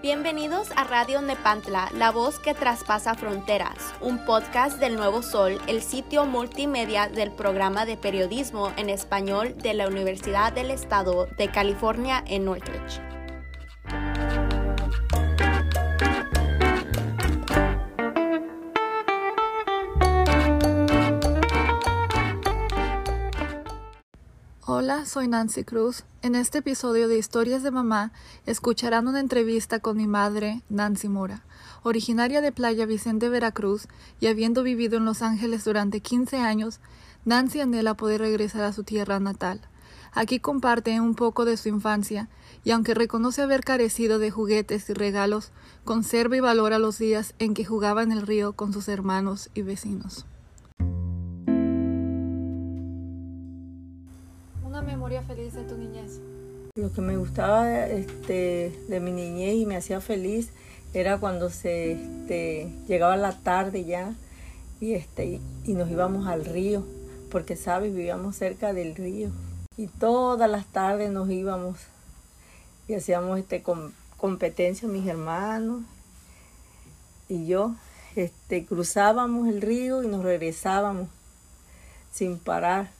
Bienvenidos a Radio Nepantla, la voz que traspasa fronteras, un podcast del Nuevo Sol, el sitio multimedia del programa de periodismo en español de la Universidad del Estado de California en Northridge. Hola, soy Nancy Cruz. En este episodio de Historias de Mamá escucharán una entrevista con mi madre, Nancy Mora, originaria de Playa Vicente, Veracruz, y habiendo vivido en Los Ángeles durante 15 años, Nancy anhela poder regresar a su tierra natal. Aquí comparte un poco de su infancia, y aunque reconoce haber carecido de juguetes y regalos, conserva y valora los días en que jugaba en el río con sus hermanos y vecinos. Feliz de tu niñez? Lo que me gustaba este, de mi niñez y me hacía feliz era cuando se este, llegaba la tarde ya y, este, y nos íbamos al río, porque sabes, vivíamos cerca del río. Y todas las tardes nos íbamos y hacíamos este, competencia mis hermanos y yo. Este, cruzábamos el río y nos regresábamos sin parar.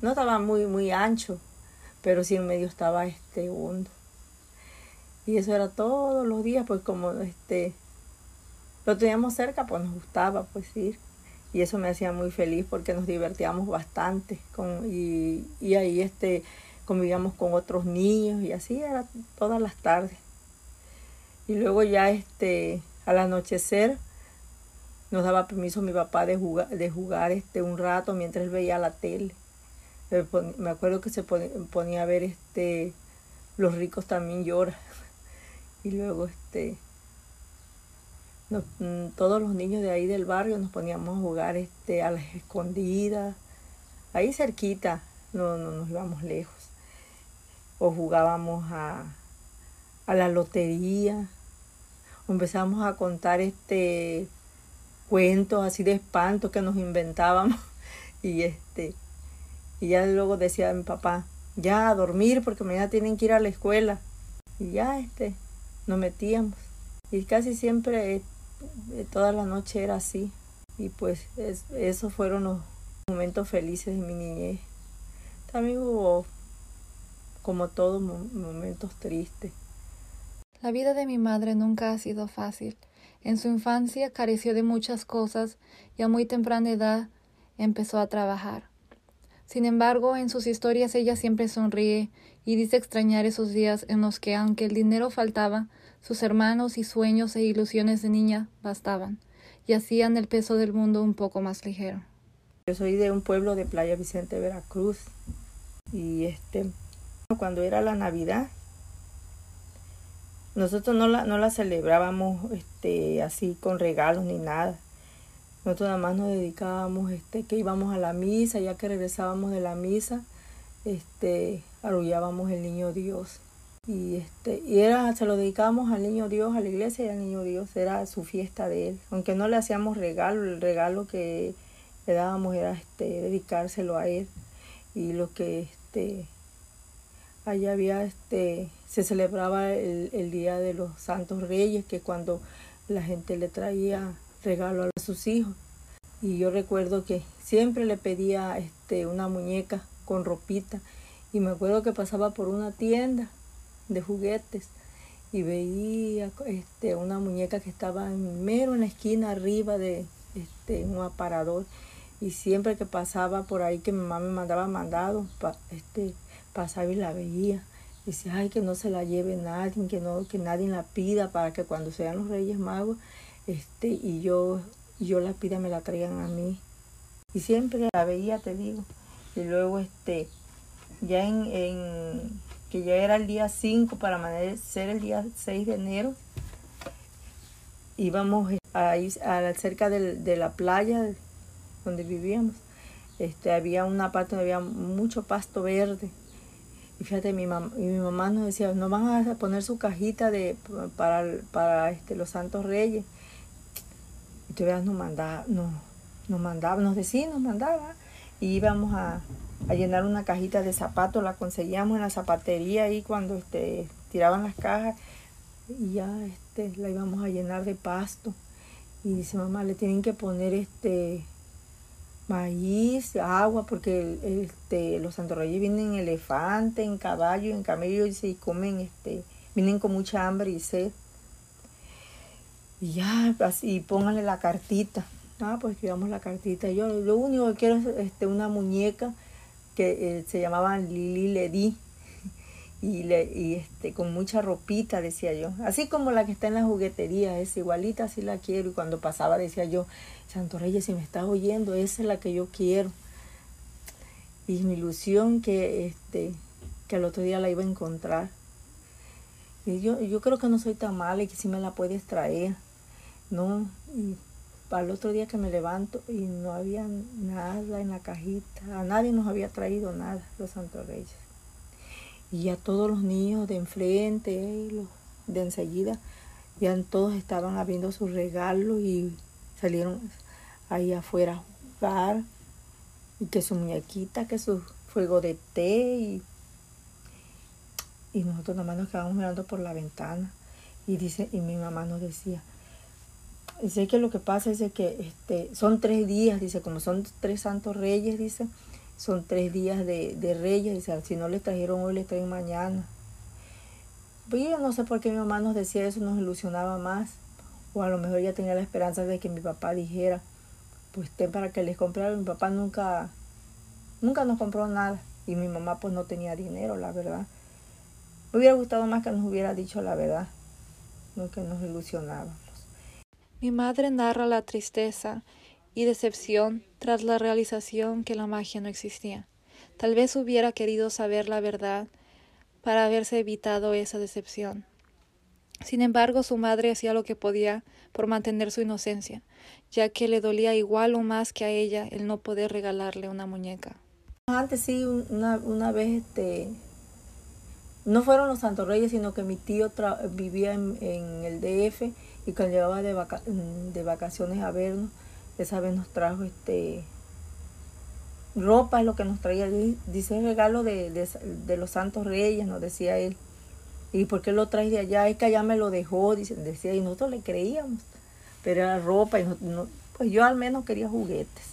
No estaba muy, muy ancho, pero sí en medio estaba este hondo. Y eso era todos los días, pues como este lo teníamos cerca, pues nos gustaba pues ir. Y eso me hacía muy feliz porque nos divertíamos bastante con, y, y ahí este convivíamos con otros niños y así era todas las tardes. Y luego ya este al anochecer nos daba permiso mi papá de jugar, de jugar este un rato mientras él veía la tele me acuerdo que se ponía a ver este los ricos también lloran. Y luego este mm, todos los niños de ahí del barrio nos poníamos a jugar este a las escondidas. Ahí cerquita no, no nos íbamos lejos. O jugábamos a, a la lotería. O empezábamos a contar este cuentos así de espanto que nos inventábamos. Y este y ya luego decía mi papá, ya a dormir porque mañana tienen que ir a la escuela. Y ya este, nos metíamos. Y casi siempre, eh, toda la noche era así. Y pues esos fueron los momentos felices de mi niñez. También hubo, como todos, momentos tristes. La vida de mi madre nunca ha sido fácil. En su infancia careció de muchas cosas y a muy temprana edad empezó a trabajar. Sin embargo, en sus historias ella siempre sonríe y dice extrañar esos días en los que, aunque el dinero faltaba, sus hermanos y sueños e ilusiones de niña bastaban y hacían el peso del mundo un poco más ligero. Yo soy de un pueblo de Playa Vicente, Veracruz, y este, cuando era la Navidad, nosotros no la, no la celebrábamos este, así con regalos ni nada. Nosotros nada más nos dedicábamos, este, que íbamos a la misa, ya que regresábamos de la misa, este, arrullábamos el niño Dios. Y este, y era, se lo dedicábamos al niño Dios, a la iglesia y al niño Dios, era su fiesta de él. Aunque no le hacíamos regalo, el regalo que le dábamos era este, dedicárselo a él. Y lo que este allá había este se celebraba el, el día de los santos reyes que cuando la gente le traía regalo a sus hijos. Y yo recuerdo que siempre le pedía este, una muñeca con ropita. Y me acuerdo que pasaba por una tienda de juguetes y veía este, una muñeca que estaba mero en la esquina arriba de este, un aparador. Y siempre que pasaba por ahí, que mi mamá me mandaba mandado, este, pasaba y la veía. Decía, ay, que no se la lleve nadie, que, no, que nadie la pida para que cuando sean los Reyes Magos, este, y yo, yo la pida me la traigan a mí. Y siempre la veía, te digo. Y luego, este, ya en, en que ya era el día 5 para amanecer el día 6 de enero, íbamos ahí a, cerca de, la playa donde vivíamos. Este, había una parte donde había mucho pasto verde. Y fíjate, mi, mamá, y mi mamá nos decía, no van a poner su cajita de, para, para este, los santos reyes. Todavía nos mandaba, nos, nos mandaba, nos decía, nos mandaba. y íbamos a, a llenar una cajita de zapatos, la conseguíamos en la zapatería ahí cuando este, tiraban las cajas y ya este, la íbamos a llenar de pasto. Y dice mamá, le tienen que poner este maíz, agua, porque este, los santorreyes vienen en elefante, en caballo, en camello y se comen, este, vienen con mucha hambre y sed. Y ya, así, pónganle la cartita. Ah, pues escribamos la cartita. Yo lo único que quiero es este, una muñeca que eh, se llamaba Lili Ledi y, le, y este, con mucha ropita, decía yo. Así como la que está en la juguetería, es igualita, así la quiero. Y cuando pasaba decía yo, Santo Reyes, si me estás oyendo, esa es la que yo quiero. Y mi ilusión que, este, que al otro día la iba a encontrar. Y yo, yo creo que no soy tan mala y que sí me la puedes traer. No, y para el otro día que me levanto y no había nada en la cajita. A nadie nos había traído nada los Santos Reyes. Y ya todos los niños de enfrente, los de enseguida, ya todos estaban abriendo sus regalos y salieron ahí afuera a jugar. Y que su muñequita, que su fuego de té y, y nosotros nomás nos quedamos mirando por la ventana. Y dice, y mi mamá nos decía, dice que lo que pasa es que este, son tres días, dice, como son tres santos reyes, dice, son tres días de, de reyes, dice, si no les trajeron hoy, les traen mañana. Pues yo no sé por qué mi mamá nos decía eso, nos ilusionaba más. O a lo mejor ya tenía la esperanza de que mi papá dijera, pues ten para que les comprara. Mi papá nunca, nunca nos compró nada. Y mi mamá pues no tenía dinero, la verdad. Me hubiera gustado más que nos hubiera dicho la verdad, no que nos ilusionábamos. Mi madre narra la tristeza y decepción tras la realización que la magia no existía. Tal vez hubiera querido saber la verdad para haberse evitado esa decepción. Sin embargo, su madre hacía lo que podía por mantener su inocencia, ya que le dolía igual o más que a ella el no poder regalarle una muñeca. Antes sí, una, una vez este, no fueron los Santos Reyes, sino que mi tío vivía en, en el DF y cuando llegaba de, de vacaciones a vernos, esa vez nos trajo este ropa, es lo que nos traía, dice regalo de, de, los santos reyes, nos decía él. ¿Y por qué lo traes de allá? Es que allá me lo dejó, dice, decía, y nosotros le creíamos, pero era ropa, y no, pues yo al menos quería juguetes.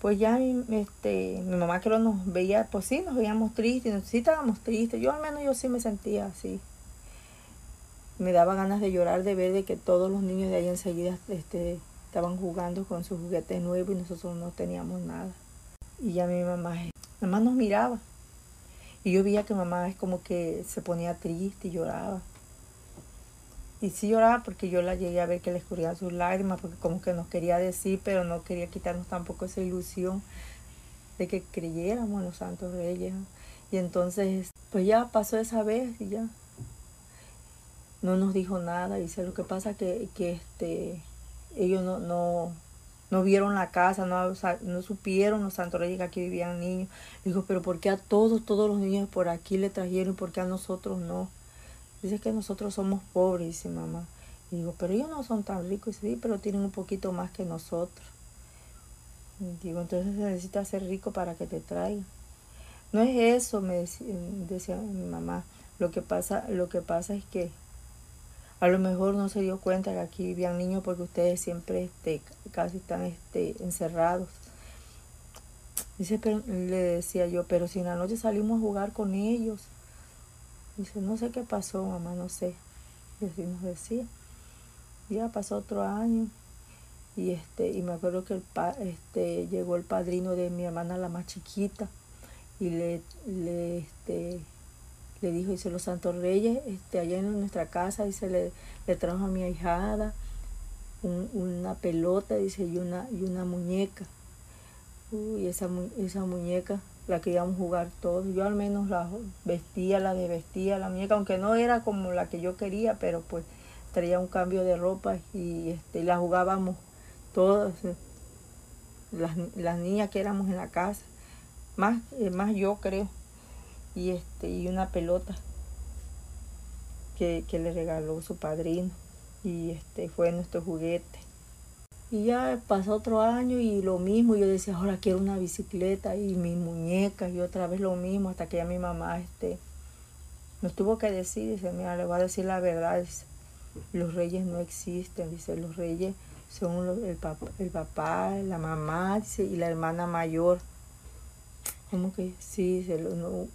Pues ya este, mi mamá creo nos veía, pues sí, nos veíamos tristes, sí estábamos tristes, yo al menos yo sí me sentía así me daba ganas de llorar de ver de que todos los niños de ahí enseguida este, estaban jugando con sus juguetes nuevos y nosotros no teníamos nada. Y ya mi mamá, mamá nos miraba. Y yo veía que mamá es como que se ponía triste y lloraba. Y sí lloraba porque yo la llegué a ver que le escurría sus lágrimas, porque como que nos quería decir, pero no quería quitarnos tampoco esa ilusión de que creyéramos en los santos reyes. Y entonces, pues ya pasó esa vez y ya no nos dijo nada. Dice, lo que pasa que, que este, ellos no, no, no vieron la casa, no, no supieron los santos reyes que aquí vivían niños. Dijo, pero ¿por qué a todos, todos los niños por aquí le trajeron y por qué a nosotros no? Dice que nosotros somos pobres, dice mamá. Y digo, pero ellos no son tan ricos. sí, pero tienen un poquito más que nosotros. digo, entonces se necesita ser rico para que te traigan. No es eso, me decía, decía mi mamá. Lo que pasa, lo que pasa es que a lo mejor no se dio cuenta que aquí vivían niños porque ustedes siempre este, casi están este, encerrados. Dice, pero, le decía yo, pero si en la noche salimos a jugar con ellos. Dice, no sé qué pasó, mamá, no sé. Y así nos decía. Ya pasó otro año. Y este, y me acuerdo que el este, llegó el padrino de mi hermana, la más chiquita, y le, le este, le dijo, dice, los santos reyes, este, allá en nuestra casa, dice, le, le trajo a mi ahijada una pelota, dice, y una, y una muñeca. Uy, esa, esa muñeca la queríamos jugar todos. Yo al menos la vestía, la desvestía, la muñeca, aunque no era como la que yo quería, pero pues traía un cambio de ropa y este, la jugábamos todas, las, las niñas que éramos en la casa, más, eh, más yo creo y este y una pelota que, le regaló su padrino y este fue nuestro juguete Y ya pasó otro año y lo mismo, yo decía, ahora quiero una bicicleta y mis muñecas y otra vez lo mismo, hasta que ya mi mamá este, nos tuvo que decir, dice, mira, le voy a decir la verdad, los reyes no existen, dice, los reyes son el, papá, el papá, la mamá y la hermana mayor. Como que sí, dice, no,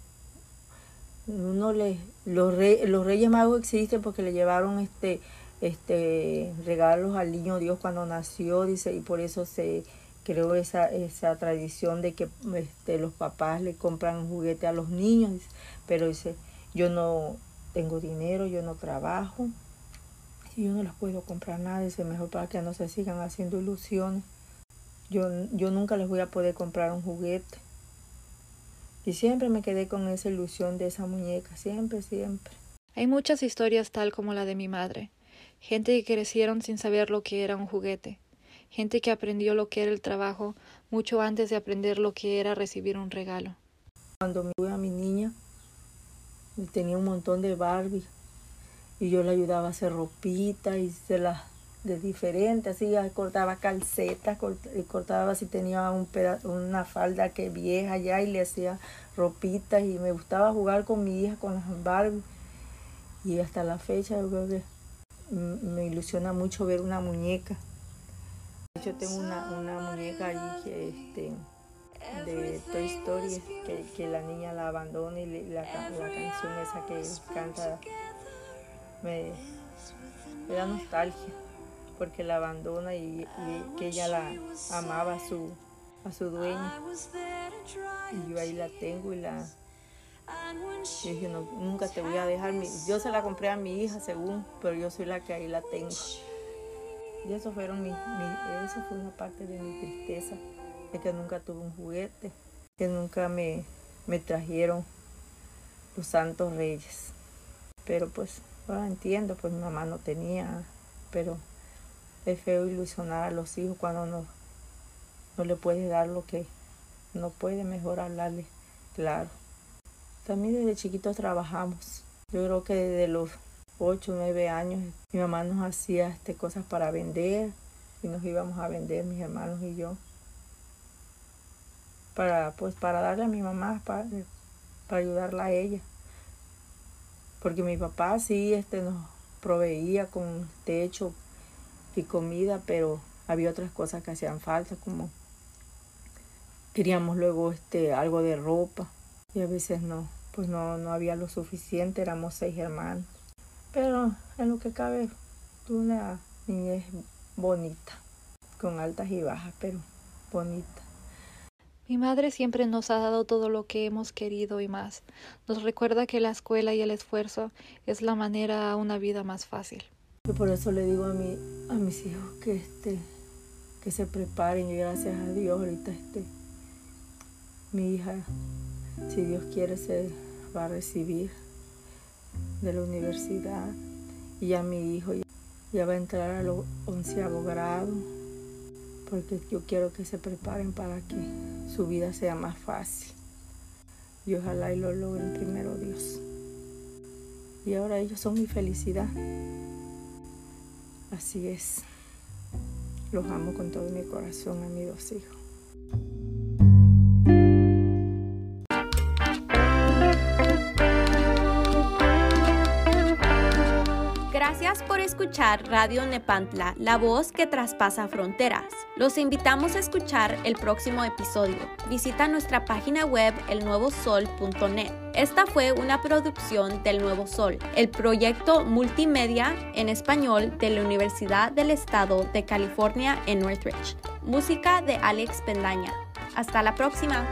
uno le, los, los reyes magos existen porque le llevaron este, este regalos al niño Dios cuando nació, dice, y por eso se creó esa, esa tradición de que este, los papás le compran un juguete a los niños, pero dice, yo no tengo dinero, yo no trabajo, y yo no les puedo comprar nada, dice mejor para que no se sigan haciendo ilusiones. Yo, yo nunca les voy a poder comprar un juguete. Y siempre me quedé con esa ilusión de esa muñeca, siempre, siempre. Hay muchas historias tal como la de mi madre. Gente que crecieron sin saber lo que era un juguete. Gente que aprendió lo que era el trabajo mucho antes de aprender lo que era recibir un regalo. Cuando me fui a mi niña, tenía un montón de Barbie y yo le ayudaba a hacer ropita y se las de diferente, así cortaba calcetas, cortaba si tenía un una falda que vieja ya y le hacía ropitas y me gustaba jugar con mi hija, con las Barbie. Y hasta la fecha yo creo que me ilusiona mucho ver una muñeca. Yo tengo una, una muñeca allí que este, de Toy Story, que, la niña la abandona y la, la canción esa que canta me, da nostalgia porque la abandona y, que ella la amaba a su, a su dueño. Y yo ahí la tengo y la... Y dije, no, nunca te voy a dejar. yo se la compré a mi hija según, pero yo soy la que ahí la tengo. Y eso, fueron mi, eso fue una parte de mi tristeza, de que nunca tuve un juguete, que nunca me, me trajeron los santos reyes. Pero pues Ahora entiendo, pues mi mamá no tenía, pero es feo ilusionar a los hijos cuando no, no le puedes dar lo que no puede, mejor hablarle claro. También desde chiquitos trabajamos. Yo creo que desde los 8 o 9 años mi mamá nos hacía este, cosas para vender y nos íbamos a vender mis hermanos y yo. Para, pues, para darle a mi mamá, para, para ayudarla a ella porque mi papá sí este, nos proveía con techo y comida, pero había otras cosas que hacían falta, como queríamos luego este, algo de ropa y a veces no, pues no, no había lo suficiente, éramos seis hermanos. Pero en lo que cabe, tuve una niñez bonita, con altas y bajas, pero bonita. Mi madre siempre nos ha dado todo lo que hemos querido y más. Nos recuerda que la escuela y el esfuerzo es la manera a una vida más fácil. Yo por eso le digo a, mi, a mis hijos que, este, que se preparen y gracias a Dios ahorita este, mi hija, si Dios quiere, se va a recibir de la universidad y ya mi hijo ya va a entrar a los onceavo grado porque yo quiero que se preparen para que su vida sea más fácil. Y ojalá y lo logren primero Dios. Y ahora ellos son mi felicidad. Así es. Los amo con todo mi corazón a mis dos hijos. por escuchar Radio Nepantla, la voz que traspasa fronteras. Los invitamos a escuchar el próximo episodio. Visita nuestra página web elnuevosol.net. Esta fue una producción del Nuevo Sol, el proyecto multimedia en español de la Universidad del Estado de California en Northridge. Música de Alex Pendaña. Hasta la próxima.